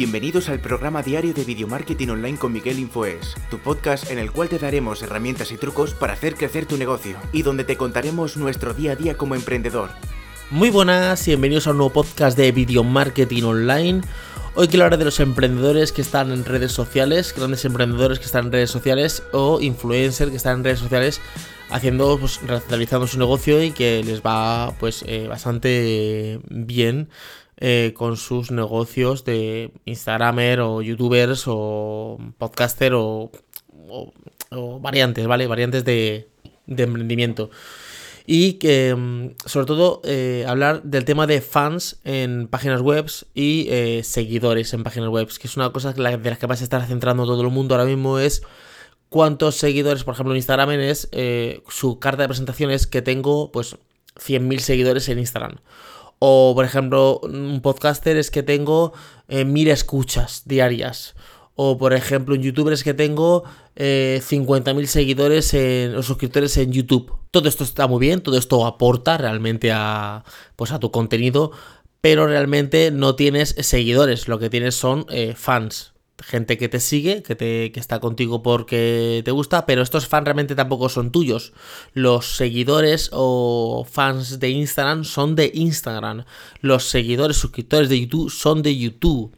Bienvenidos al programa diario de Video Marketing Online con Miguel Infoes, tu podcast en el cual te daremos herramientas y trucos para hacer crecer tu negocio y donde te contaremos nuestro día a día como emprendedor. Muy buenas y bienvenidos a un nuevo podcast de Video Marketing Online. Hoy quiero hablar de los emprendedores que están en redes sociales, grandes emprendedores que están en redes sociales o influencers que están en redes sociales haciendo, pues, realizando su negocio y que les va, pues, eh, bastante bien eh, con sus negocios de Instagramer o YouTubers o podcaster o, variantes, ¿vale? Variantes de, emprendimiento. Y que, mm, sobre todo, eh, hablar del tema de fans en páginas web y eh, seguidores en páginas web, que es una cosa de las que vas a estar centrando todo el mundo ahora mismo es cuántos seguidores, por ejemplo, en Instagram es su carta de presentación es que tengo pues 100.000 seguidores en Instagram. O, por ejemplo, un podcaster es que tengo eh, mil escuchas diarias. O, por ejemplo, un youtuber es que tengo eh, 50.000 seguidores en, o suscriptores en YouTube. Todo esto está muy bien, todo esto aporta realmente a, pues, a tu contenido, pero realmente no tienes seguidores, lo que tienes son eh, fans gente que te sigue, que, te, que está contigo porque te gusta, pero estos fans realmente tampoco son tuyos. Los seguidores o fans de Instagram son de Instagram. Los seguidores, suscriptores de YouTube son de YouTube.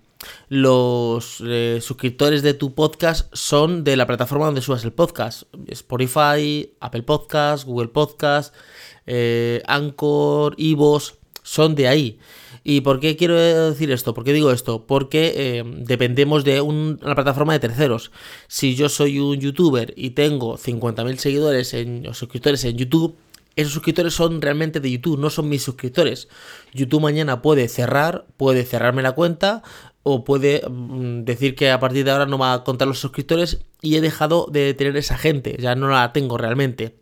Los eh, suscriptores de tu podcast son de la plataforma donde subas el podcast. Spotify, Apple Podcast, Google Podcast, eh, Anchor, Ivos, son de ahí. ¿Y por qué quiero decir esto? ¿Por qué digo esto? Porque eh, dependemos de una plataforma de terceros. Si yo soy un youtuber y tengo 50.000 seguidores en, o suscriptores en YouTube, esos suscriptores son realmente de YouTube, no son mis suscriptores. YouTube mañana puede cerrar, puede cerrarme la cuenta o puede mm, decir que a partir de ahora no va a contar los suscriptores y he dejado de tener esa gente, ya no la tengo realmente.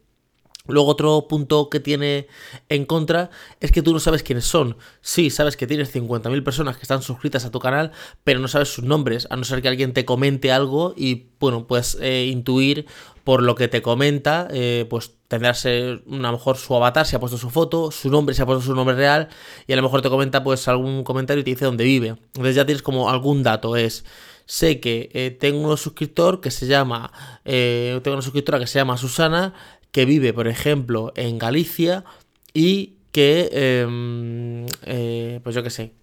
Luego otro punto que tiene en contra es que tú no sabes quiénes son. Sí, sabes que tienes 50.000 personas que están suscritas a tu canal, pero no sabes sus nombres, a no ser que alguien te comente algo y, bueno, puedes eh, intuir por lo que te comenta, eh, pues tendrás a lo mejor su avatar, se ha puesto su foto, su nombre, se ha puesto su nombre real y a lo mejor te comenta pues algún comentario y te dice dónde vive. Entonces ya tienes como algún dato, es sé que eh, tengo un suscriptor que se llama, tengo una suscriptora que se llama Susana, que vive, por ejemplo, en Galicia y que, em, eh, pues yo qué sé,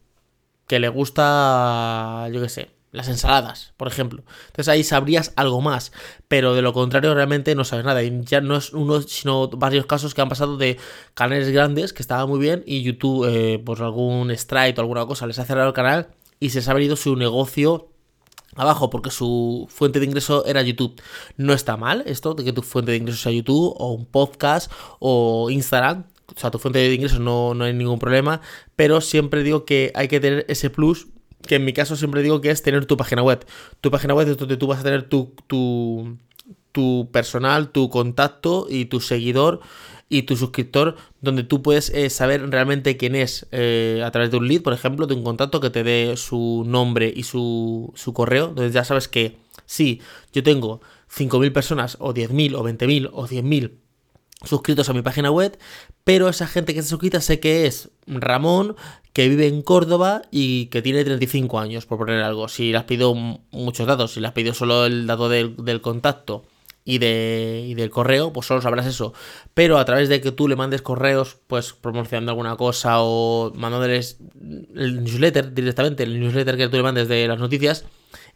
que le gusta, yo qué sé, las ensaladas, por ejemplo. Entonces ahí sabrías algo más, pero de lo contrario realmente no sabes nada. Y ya no es uno, sino varios casos que han pasado de canales grandes que estaban muy bien y YouTube, eh, por algún strike o alguna cosa, les ha cerrado el canal y se les ha venido su negocio abajo porque su fuente de ingreso era YouTube. No está mal esto de que tu fuente de ingreso sea YouTube o un podcast o Instagram. O sea, tu fuente de ingresos no, no hay ningún problema, pero siempre digo que hay que tener ese plus que en mi caso siempre digo que es tener tu página web. Tu página web es donde tú vas a tener tu, tu, tu personal, tu contacto y tu seguidor y tu suscriptor, donde tú puedes eh, saber realmente quién es eh, a través de un lead, por ejemplo, de un contacto que te dé su nombre y su, su correo. Entonces ya sabes que si yo tengo 5.000 personas o 10.000 o 20.000 o 100.000 suscritos a mi página web, pero esa gente que está suscrita sé que es Ramón, que vive en Córdoba y que tiene 35 años, por poner algo. Si le has muchos datos, si le has solo el dato del, del contacto y, de, del correo, pues solo sabrás eso. Pero a través de que tú le mandes correos, pues promocionando alguna cosa o mandándoles el newsletter directamente, el newsletter que tú le mandes de las noticias,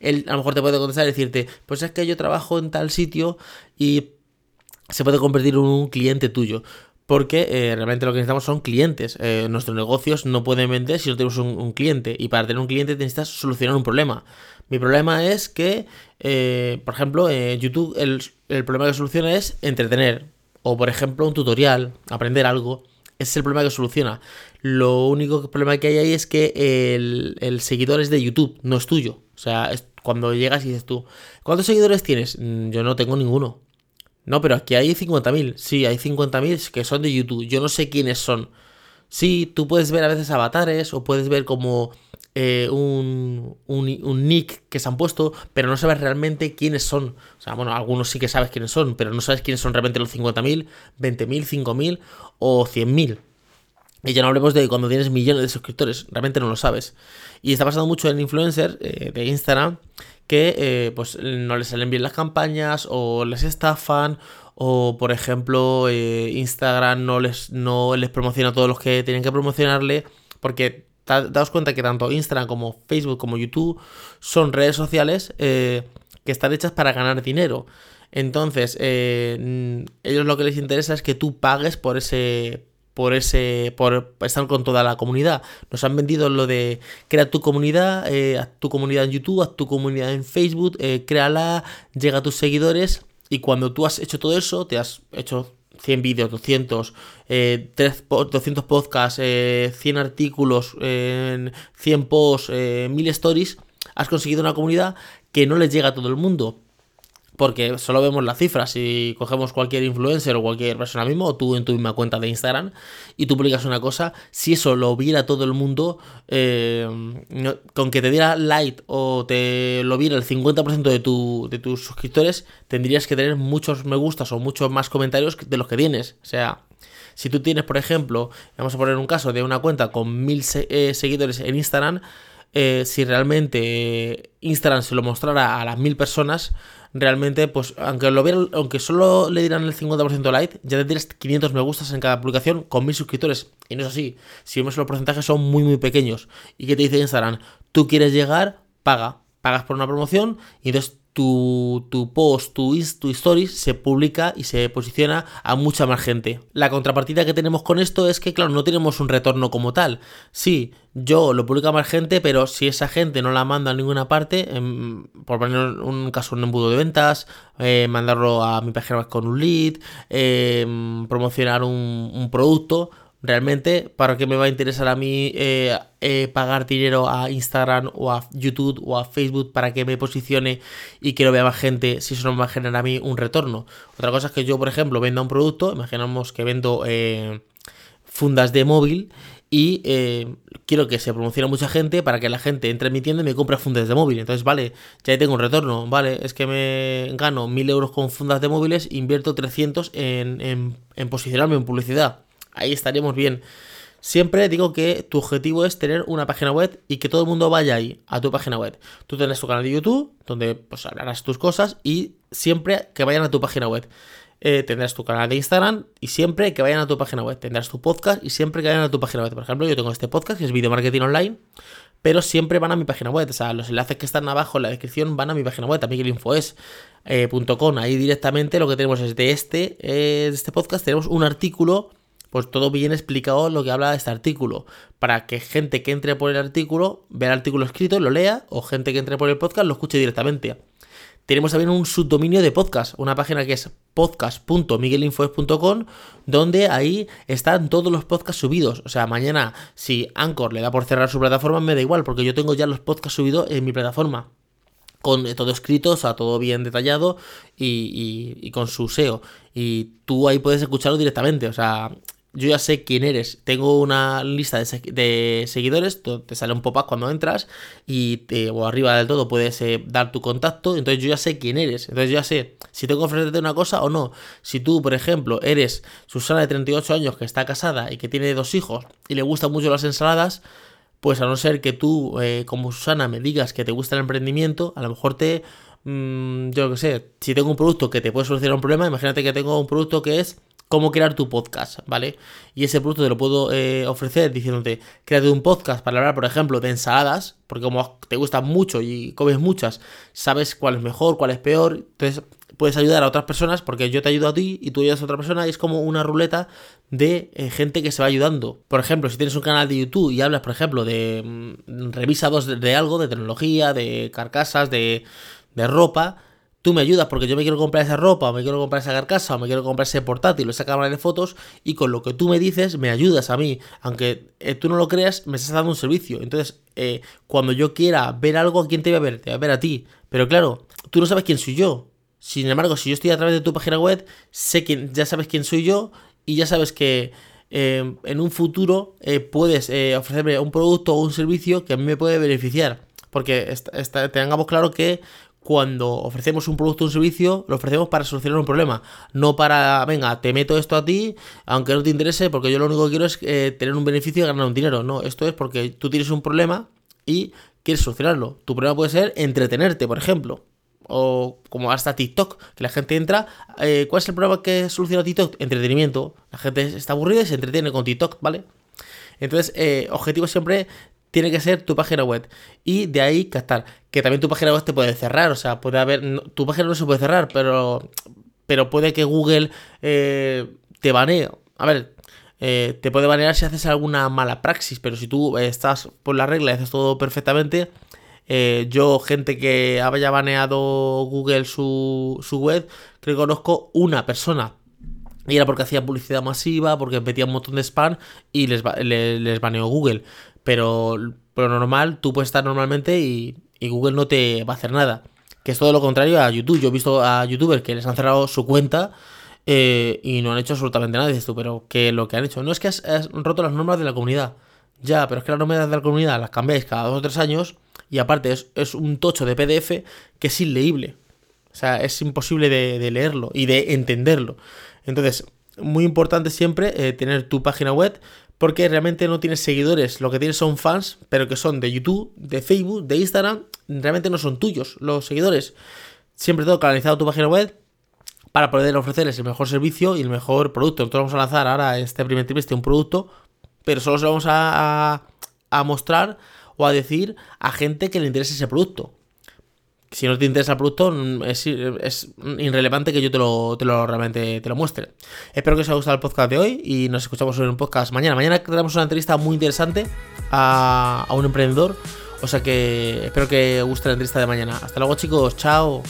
él a lo mejor te puede contestar y decirte, pues es que yo trabajo en tal sitio y se puede convertir en un cliente tuyo. Porque eh, realmente lo que necesitamos son clientes. Eh, nuestros negocios no pueden vender si no tenemos un, cliente. Y para tener un cliente necesitas solucionar un problema. Mi problema es que, eh, por ejemplo, YouTube el, el problema que soluciona es entretener. O, por ejemplo, un tutorial, aprender algo. Ese es el problema que soluciona. Lo único problema que hay ahí es que el, seguidor es de YouTube, no es tuyo. O sea, cuando llegas y dices tú, ¿cuántos seguidores tienes? Mm, yo no tengo ninguno. No, pero aquí hay 50.000. Sí, hay 50.000 que son de YouTube. Yo no sé quiénes son. Sí, tú puedes ver a veces avatares o puedes ver como eh, un, un, nick que se han puesto, pero no sabes realmente quiénes son. O sea, bueno, algunos sí que sabes quiénes son, pero no sabes quiénes son realmente los 50.000, 20.000, 5.000 o 100.000. Y ya no hablemos de cuando tienes millones de suscriptores, realmente no lo sabes. Y está pasando mucho en influencers eh, de Instagram que eh, pues no les salen bien las campañas o les estafan o por ejemplo eh, Instagram no les, no les promociona a todos los que tienen que promocionarle porque daos cuenta que tanto Instagram como Facebook como YouTube son redes sociales que están hechas para ganar dinero. Entonces, ellos lo que les interesa es que tú pagues por ese por ese por estar con toda la comunidad. Nos han vendido lo de crea tu comunidad, eh, haz tu comunidad en YouTube, haz tu comunidad en Facebook, eh, créala, llega a tus seguidores y cuando tú has hecho todo eso, te has hecho 100 vídeos, 200, eh, 200 podcasts, 100 eh, artículos, 100 posts, 1000 stories, has conseguido una comunidad que no les llega a todo el mundo porque solo vemos las cifras. Si cogemos cualquier influencer o cualquier persona mismo, o tú en tu misma cuenta de Instagram, y tú publicas una cosa, si eso lo viera todo el mundo, eh, con que te diera like o te lo viera el 50% de, tu, de tus suscriptores, tendrías que tener muchos me gustas o muchos más comentarios de los que tienes. O sea, si tú tienes, por ejemplo, vamos a poner un caso de una cuenta con mil eh, seguidores en Instagram, eh, si realmente Instagram se lo mostrara a las mil personas, realmente, pues, aunque lo vieran, aunque solo le dieran el 50% like, ya tendrías 500 me gustas en cada publicación con mil suscriptores. Y no es así. Si vemos los porcentajes son muy, muy pequeños. ¿Y qué te dice Instagram? Tú quieres llegar, paga. Pagas por una promoción y entonces tu, tu post, tu, tu stories se publica y se posiciona a mucha más gente. La contrapartida que tenemos con esto es que, claro, no tenemos un retorno como tal. Sí, yo lo publico a más gente, pero si esa gente no la manda a ninguna parte, por poner un caso, un embudo de ventas, eh, mandarlo a mi página con un lead, eh, promocionar un producto, realmente, ¿para qué me va a interesar a mí eh, eh, pagar dinero a Instagram o a YouTube o a Facebook para que me posicione y que lo vea más gente si eso no me va a generar a mí un retorno? Otra cosa es que yo, por ejemplo, venda un producto, imaginamos que vendo eh, fundas de móvil y quiero que se promocione mucha gente para que la gente entre en mi tienda y me compre fundas de móvil. Entonces, vale, ya tengo un retorno, vale, es que me gano 1000 euros con fundas de móviles, invierto 300 en, en posicionarme en publicidad ahí estaríamos bien. Siempre digo que tu objetivo es tener una página web y que todo el mundo vaya ahí, a tu página web. Tú tendrás tu canal de YouTube, donde pues hablarás tus cosas y siempre que vayan a tu página web. Eh, tendrás tu canal de Instagram y siempre que vayan a tu página web. Tendrás tu podcast y siempre que vayan a tu página web. Por ejemplo, yo tengo este podcast que es Video Marketing Online, pero siempre van a mi página web. O sea, los enlaces que están abajo en la descripción van a mi página web, a miguelinfoes.com. Ahí directamente lo que tenemos es de este, eh, de este podcast, tenemos un artículo pues todo bien explicado lo que habla este artículo, para que gente que entre por el artículo vea el artículo escrito, lo lea, o gente que entre por el podcast lo escuche directamente. Tenemos también un subdominio de podcast, una página que es podcast.miguelinfoes.com, donde ahí están todos los podcasts subidos. O sea, mañana, si Anchor le da por cerrar su plataforma, me da igual, porque yo tengo ya los podcasts subidos en mi plataforma con todo escrito, o sea, todo bien detallado y, y, con su SEO. Y tú ahí puedes escucharlo directamente, o sea, yo ya sé quién eres. Tengo una lista de, seguidores, te sale un pop-up cuando entras y te, o arriba del todo puedes eh, dar tu contacto, entonces yo ya sé quién eres. Entonces yo ya sé si tengo que ofrecerte una cosa o no. Si tú, por ejemplo, eres Susana de 38 años que está casada y que tiene dos hijos y le gustan mucho las ensaladas, pues a no ser que tú, eh, como Susana, me digas que te gusta el emprendimiento, a lo mejor te... Mm, yo qué sé, si tengo un producto que te puede solucionar un problema, imagínate que tengo un producto que es cómo crear tu podcast, ¿vale? Y ese producto te lo puedo eh, ofrecer diciéndote, créate un podcast para hablar, por ejemplo, de ensaladas, porque como te gustan mucho y comes muchas, sabes cuál es mejor, cuál es peor, entonces puedes ayudar a otras personas porque yo te ayudo a ti y tú ayudas a otra persona y es como una ruleta de eh, gente que se va ayudando. Por ejemplo, si tienes un canal de YouTube y hablas, por ejemplo, de mm, revisados de, algo, de tecnología, de carcasas, de, de ropa, tú me ayudas porque yo me quiero comprar esa ropa, o me quiero comprar esa carcasa, o me quiero comprar ese portátil o esa cámara de fotos, y con lo que tú me dices, me ayudas a mí. Aunque eh, tú no lo creas, me estás dando un servicio. Entonces, eh, cuando yo quiera ver algo, ¿a quién te voy a ver? Te voy a ver a ti. Pero claro, tú no sabes quién soy yo. Sin embargo, si yo estoy a través de tu página web, sé que ya sabes quién soy yo y ya sabes que eh, en un futuro puedes ofrecerme un producto o un servicio que a mí me puede beneficiar. Porque tengamos claro que cuando ofrecemos un producto o un servicio, lo ofrecemos para solucionar un problema, no para, venga, te meto esto a ti, aunque no te interese, porque yo lo único que quiero es eh, tener un beneficio y ganar un dinero. No, esto es porque tú tienes un problema y quieres solucionarlo. Tu problema puede ser entretenerte, por ejemplo. O como hasta TikTok, que la gente entra. Eh, ¿Cuál es el problema que soluciona TikTok? Entretenimiento. La gente está aburrida y se entretiene con TikTok, ¿vale? Entonces, eh, objetivo siempre tiene que ser tu página web. Y de ahí captar. Que también tu página web te puede cerrar. O sea, puede haber. tu página no se puede cerrar, pero. Pero puede que Google eh, te banee. A ver, eh, te puede banear si haces alguna mala praxis. Pero si tú estás por la regla y haces todo perfectamente. Eh, yo, gente que haya baneado Google su, su web, creo conozco una persona y era porque hacía publicidad masiva, porque metía un montón de spam y les, les, baneó Google. Pero, pero normal, tú puedes estar normalmente y, Google no te va a hacer nada. Que es todo lo contrario a YouTube. Yo he visto a youtubers que les han cerrado su cuenta eh, y no han hecho absolutamente nada. Dices tú, pero que lo que han hecho no es que has, roto las normas de la comunidad. Ya, pero es que las normas de la comunidad las cambiáis cada dos o tres años y aparte es, es un tocho de PDF que es inleíble. O sea, es imposible de leerlo y de entenderlo. Entonces, muy importante siempre eh, tener tu página web porque realmente no tienes seguidores, lo que tienes son fans, pero que son de YouTube, de Facebook, de Instagram, realmente no son tuyos los seguidores. Siempre todo canalizado tu página web para poder ofrecerles el mejor servicio y el mejor producto. Nosotros vamos a lanzar ahora este primer trimestre un producto, pero solo se lo vamos a, a mostrar o a decir a gente que le interese ese producto si no te interesa el producto, mm, es, irrelevante que yo te lo, te lo, realmente te lo muestre. Espero que os haya gustado el podcast de hoy y nos escuchamos en un podcast mañana. Mañana tenemos una entrevista muy interesante a, a un emprendedor. O sea que espero que os guste la entrevista de mañana. Hasta luego chicos, chao.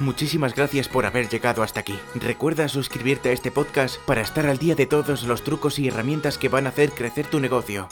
Muchísimas gracias por haber llegado hasta aquí. Recuerda suscribirte a este podcast para estar al día de todos los trucos y herramientas que van a hacer crecer tu negocio.